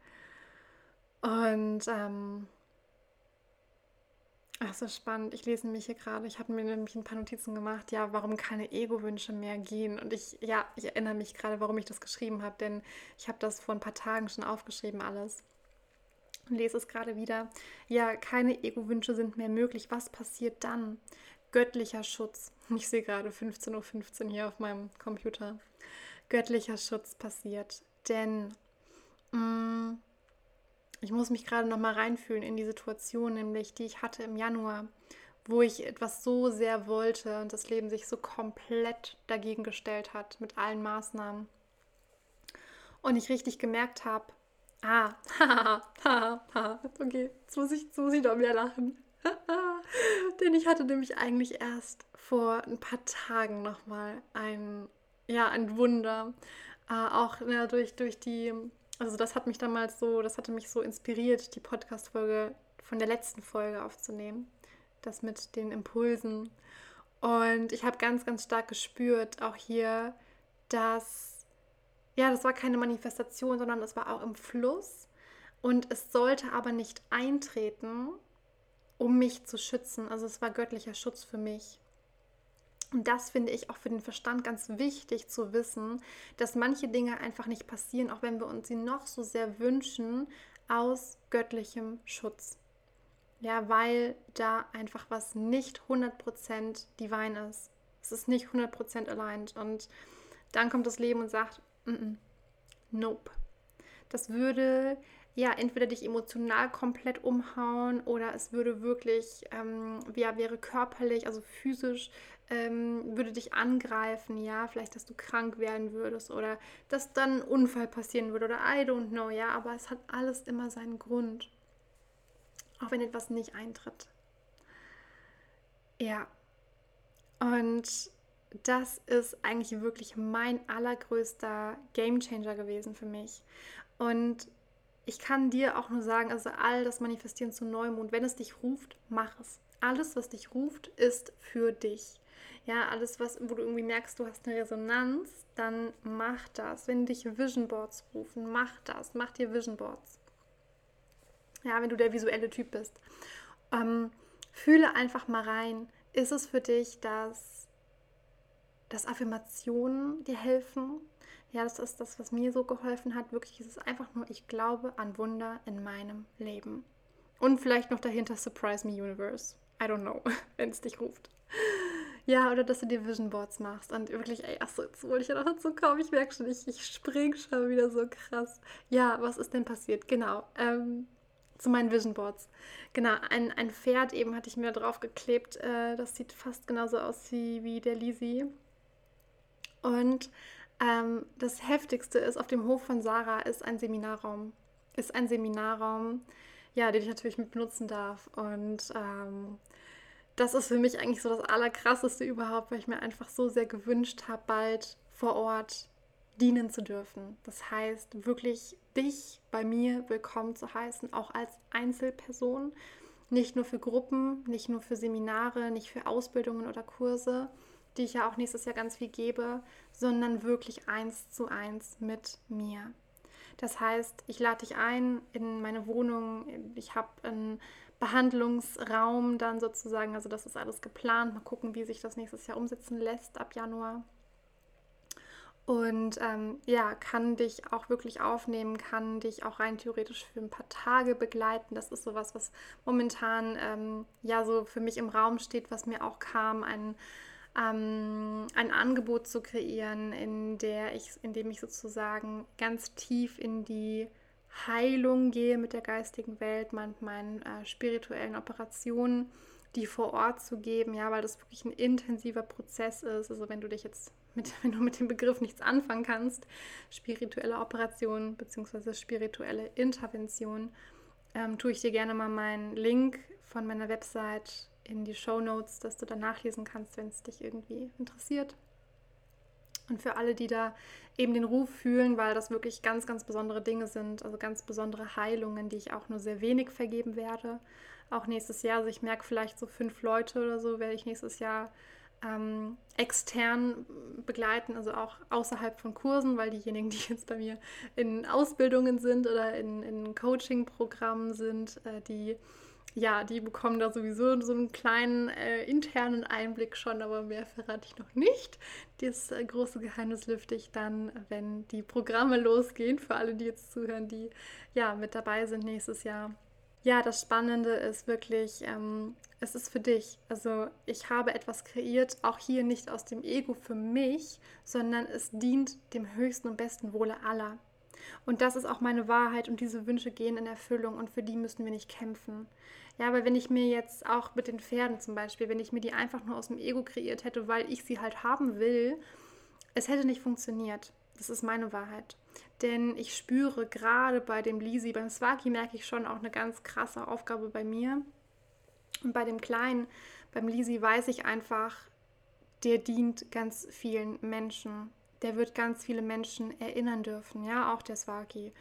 Und ähm, Ach, so spannend. Ich lese nämlich hier gerade, ich habe mir nämlich ein paar Notizen gemacht, ja, warum keine Ego-Wünsche mehr gehen. Und ich, ja, ich erinnere mich gerade, warum ich das geschrieben habe, denn ich habe das vor ein paar Tagen schon aufgeschrieben alles. Und lese es gerade wieder. Ja, keine Ego-Wünsche sind mehr möglich. Was passiert dann? Göttlicher Schutz. (laughs) Ich sehe gerade 15.15 Uhr .15 hier auf meinem Computer. göttlicher Schutz passiert. Denn mh, mm, ich muss mich gerade noch mal reinfühlen in die Situation, nämlich die ich hatte im Januar, wo ich etwas so sehr wollte und das Leben sich so komplett dagegen gestellt hat mit allen Maßnahmen. Und ich richtig gemerkt habe, ah, (laughs) haha, haha, okay, jetzt muss ich, jetzt muss ich noch mehr lachen. (laughs) Denn ich hatte nämlich eigentlich erst vor ein paar Tagen nochmal ein, ja, ein Wunder. Äh, auch ja, durch, durch die, also das hat mich damals so, das hatte mich so inspiriert, die Podcast-Folge von der letzten Folge aufzunehmen. Das mit den Impulsen. Und ich habe ganz, ganz stark gespürt, auch hier, dass, ja, das war keine Manifestation, sondern es war auch im Fluss. Und es sollte aber nicht eintreten, um mich zu schützen. Also es war göttlicher Schutz für mich. Und das finde ich auch für den Verstand ganz wichtig zu wissen, dass manche Dinge einfach nicht passieren, auch wenn wir uns sie noch so sehr wünschen, aus göttlichem Schutz. Ja, weil da einfach was nicht 100% divine ist. Es ist nicht 100% aligned. Und dann kommt das Leben und sagt, mm -mm, nope. Das würde ja, entweder dich emotional komplett umhauen oder es würde wirklich, ähm, ja, wäre körperlich, also physisch, ähm, würde dich angreifen, ja, vielleicht, dass du krank werden würdest oder dass dann ein Unfall passieren würde oder I don't know, ja, aber es hat alles immer seinen Grund, auch wenn etwas nicht eintritt. Ja, und das ist eigentlich wirklich mein allergrößter Gamechanger gewesen für mich. Und ich kann dir auch nur sagen, also all das Manifestieren zu Neumond, wenn es dich ruft, mach es. Alles, was dich ruft, ist für dich. Ja, alles, was, wo du irgendwie merkst, du hast eine Resonanz, dann mach das. Wenn dich Vision Boards rufen, mach das. Mach dir Vision Boards. Ja, wenn du der visuelle Typ bist. Ähm, fühle einfach mal rein. Ist es für dich, dass, dass Affirmationen dir helfen? Ja, das ist das, was mir so geholfen hat. Wirklich ist es einfach nur, ich glaube an Wunder in meinem Leben. Und vielleicht noch dahinter Surprise Me Universe. I don't know, (laughs) wenn es dich ruft. Ja, oder dass du dir Vision Boards machst. Und wirklich, ey, achso, jetzt wollte ich ja noch dazu kommen. Ich merke schon, ich, ich spring schon wieder so krass. Ja, was ist denn passiert? Genau. Ähm, zu meinen Vision Boards. Genau, ein, ein Pferd eben hatte ich mir drauf geklebt. Äh, das sieht fast genauso aus wie, wie der Lisi. Und ähm, das Heftigste ist, auf dem Hof von Sarah ist ein Seminarraum. Ist ein Seminarraum, ja, den ich natürlich mit benutzen darf. Und ähm, das ist für mich eigentlich so das Allerkrasseste überhaupt, weil ich mir einfach so sehr gewünscht habe, bald vor Ort dienen zu dürfen. Das heißt, wirklich dich bei mir willkommen zu heißen, auch als Einzelperson. Nicht nur für Gruppen, nicht nur für Seminare, nicht für Ausbildungen oder Kurse, die ich ja auch nächstes Jahr ganz viel gebe, sondern wirklich eins zu eins mit mir. Das heißt, ich lade dich ein in meine Wohnung. Ich habe einen Behandlungsraum dann sozusagen. Also das ist alles geplant. Mal gucken, wie sich das nächstes Jahr umsetzen lässt ab Januar. Und ähm, ja, kann dich auch wirklich aufnehmen, kann dich auch rein theoretisch für ein paar Tage begleiten. Das ist sowas, was momentan ähm, ja so für mich im Raum steht, was mir auch kam. Ein ähm, ein Angebot zu kreieren, in, der ich, in dem ich sozusagen ganz tief in die Heilung gehe mit der geistigen Welt, mit meinen äh, spirituellen Operationen, die vor Ort zu geben, ja, weil das wirklich ein intensiver Prozess ist. Also wenn du dich jetzt mit, (laughs) wenn du mit dem Begriff nichts anfangen kannst, spirituelle Operation bzw. spirituelle Intervention, ähm, tue ich dir gerne mal meinen Link von meiner Website in die Show Notes, dass du da nachlesen kannst, wenn es dich irgendwie interessiert. Und für alle, die da eben den Ruf fühlen, weil das wirklich ganz, ganz besondere Dinge sind, also ganz besondere Heilungen, die ich auch nur sehr wenig vergeben werde. Auch nächstes Jahr, also ich merke vielleicht so fünf Leute oder so, werde ich nächstes Jahr ähm, extern begleiten, also auch außerhalb von Kursen, weil diejenigen, (laughs) die jetzt bei mir in Ausbildungen sind oder in, in Coaching-Programmen sind, äh, die ja, die bekommen da sowieso so einen kleinen äh, internen Einblick schon, aber mehr verrate ich noch nicht. Das äh, große Geheimnis lüfte ich dann, wenn die Programme losgehen, für alle, die jetzt zuhören, die ja mit dabei sind nächstes Jahr. ja, das Spannende ist wirklich, ähm, es ist für dich. Also ich habe etwas kreiert, auch hier nicht aus dem Ego für mich, sondern es dient dem höchsten und besten Wohle aller. Und das ist auch meine Wahrheit und diese Wünsche gehen in Erfüllung und für die müssen wir nicht kämpfen. Ja, aber wenn ich mir jetzt auch mit den Pferden zum Beispiel, wenn ich mir die einfach nur aus dem Ego kreiert hätte, weil ich sie halt haben will, es hätte nicht funktioniert. Das ist meine Wahrheit. Denn ich spüre gerade bei dem Lisi, beim Swaki merke ich schon auch eine ganz krasse Aufgabe bei mir. Und bei dem Kleinen, beim Lisi weiß ich einfach, der dient ganz vielen Menschen. Der wird ganz viele Menschen erinnern dürfen, ja, auch der Swaki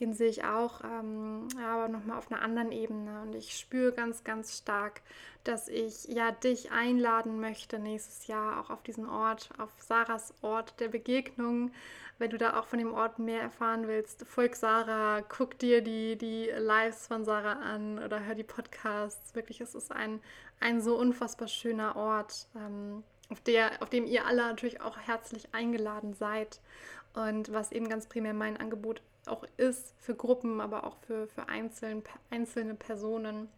den sehe ich auch, ähm, aber nochmal auf einer anderen Ebene. Und ich spüre ganz, ganz stark, dass ich ja dich einladen möchte nächstes Jahr auch auf diesen Ort, auf Sarahs Ort der Begegnung. Wenn du da auch von dem Ort mehr erfahren willst, folg Sarah, guck dir die, die Lives von Sarah an oder hör die Podcasts. Wirklich, es ist ein, ein so unfassbar schöner Ort. Ähm, auf, der, auf dem ihr alle natürlich auch herzlich eingeladen seid. Und was eben ganz primär mein Angebot auch ist für Gruppen, aber auch für, für einzelne, einzelne Personen,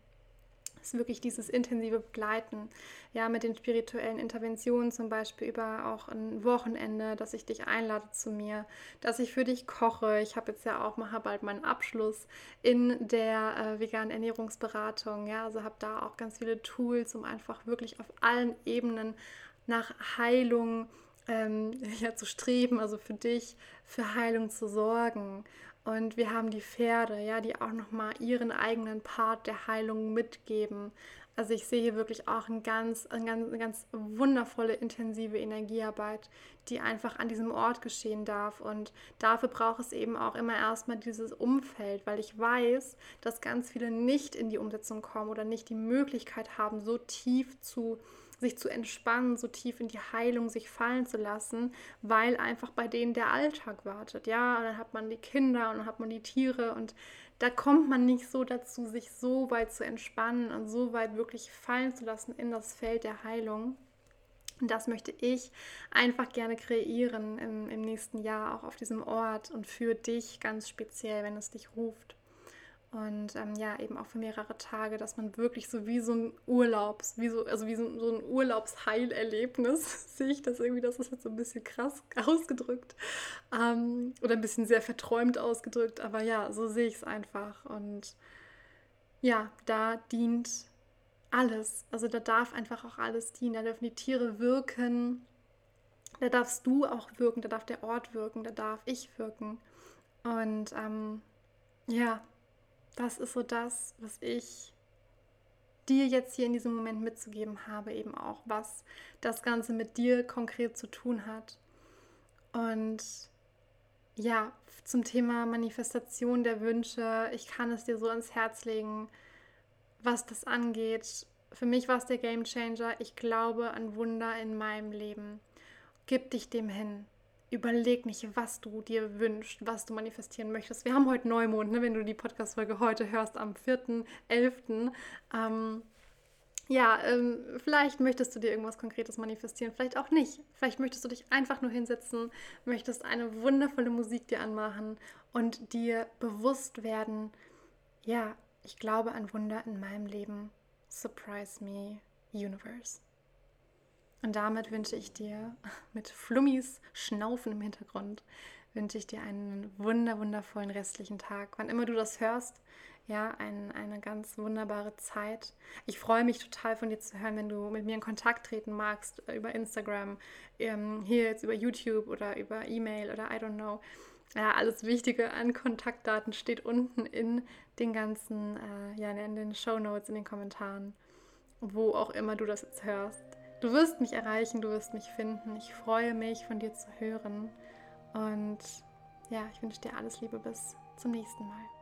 ist wirklich dieses intensive Begleiten, ja, mit den spirituellen Interventionen zum Beispiel über auch ein Wochenende, dass ich dich einlade zu mir, dass ich für dich koche. Ich habe jetzt ja auch, mache bald meinen Abschluss in der äh, veganen Ernährungsberatung, ja, also habe da auch ganz viele Tools, um einfach wirklich auf allen Ebenen nach Heilung ähm, (laughs) ja, zu streben, also für dich, für Heilung zu sorgen. Und wir haben die Pferde, ja, die auch nochmal ihren eigenen Part der Heilung mitgeben. Also ich sehe hier wirklich auch ein ganz, eine ganz, eine ganz wundervolle, intensive Energiearbeit, die einfach an diesem Ort geschehen darf. Und dafür braucht es eben auch immer erstmal dieses Umfeld, weil ich weiß, dass ganz viele nicht in die Umsetzung kommen oder nicht die Möglichkeit haben, so tief zu sich zu entspannen, so tief in die Heilung sich fallen zu lassen, weil einfach bei denen der Alltag wartet. Ja, und dann hat man die Kinder und dann hat man die Tiere und da kommt man nicht so dazu, sich so weit zu entspannen und so weit wirklich fallen zu lassen in das Feld der Heilung. Und das möchte ich einfach gerne kreieren im, im nächsten Jahr, auch auf diesem Ort und für dich ganz speziell, wenn es dich ruft. Und ähm, ja, eben auch für mehrere Tage, dass man wirklich so wie so ein Urlaubs, wie so, also wie so, so ein Urlaubsheilerlebnis, (laughs) sehe ich das irgendwie, das ist jetzt so ein bisschen krass (laughs) ausgedrückt ähm, oder ein bisschen sehr verträumt ausgedrückt, aber ja, so sehe ich es einfach. Und ja, da dient alles, also da darf einfach auch alles dienen, da dürfen die Tiere wirken, da darfst du auch wirken, da darf der Ort wirken, da darf ich wirken. Und ähm, ja, das ist so das, was ich dir jetzt hier in diesem Moment mitzugeben habe, eben auch, was das Ganze mit dir konkret zu tun hat. Und ja, zum Thema Manifestation der Wünsche, ich kann es dir so ans Herz legen, was das angeht. Für mich war es der Game Changer. Ich glaube an Wunder in meinem Leben. Gib dich dem hin überleg nicht, was du dir wünschst, was du manifestieren möchtest. Wir haben heute Neumond, ne, wenn du die Podcast-Folge heute hörst, am 4.11. Ähm, ja, ähm, vielleicht möchtest du dir irgendwas Konkretes manifestieren, vielleicht auch nicht. Vielleicht möchtest du dich einfach nur hinsetzen, möchtest eine wundervolle Musik dir anmachen und dir bewusst werden, ja, ich glaube an Wunder in meinem Leben. Surprise me, Universe. Und damit wünsche ich dir (laughs) mit Flummis Schnaufen im Hintergrund, wünsche ich dir einen wunder, wundervollen restlichen Tag. Wann immer du das hörst, ja, ein, eine ganz wunderbare Zeit. Ich freue mich total von dir zu hören, wenn du mit mir in Kontakt treten magst, äh, über Instagram, ähm, hier jetzt über YouTube oder über E-Mail oder I don't know. Ja, alles Wichtige an Kontaktdaten steht unten in den ganzen, äh, ja, in den Show Notes, in den Kommentaren, wo auch immer du das jetzt hörst. Du wirst mich erreichen, du wirst mich finden. Ich freue mich, von dir zu hören. Und ja, ich wünsche dir alles Liebe bis zum nächsten Mal.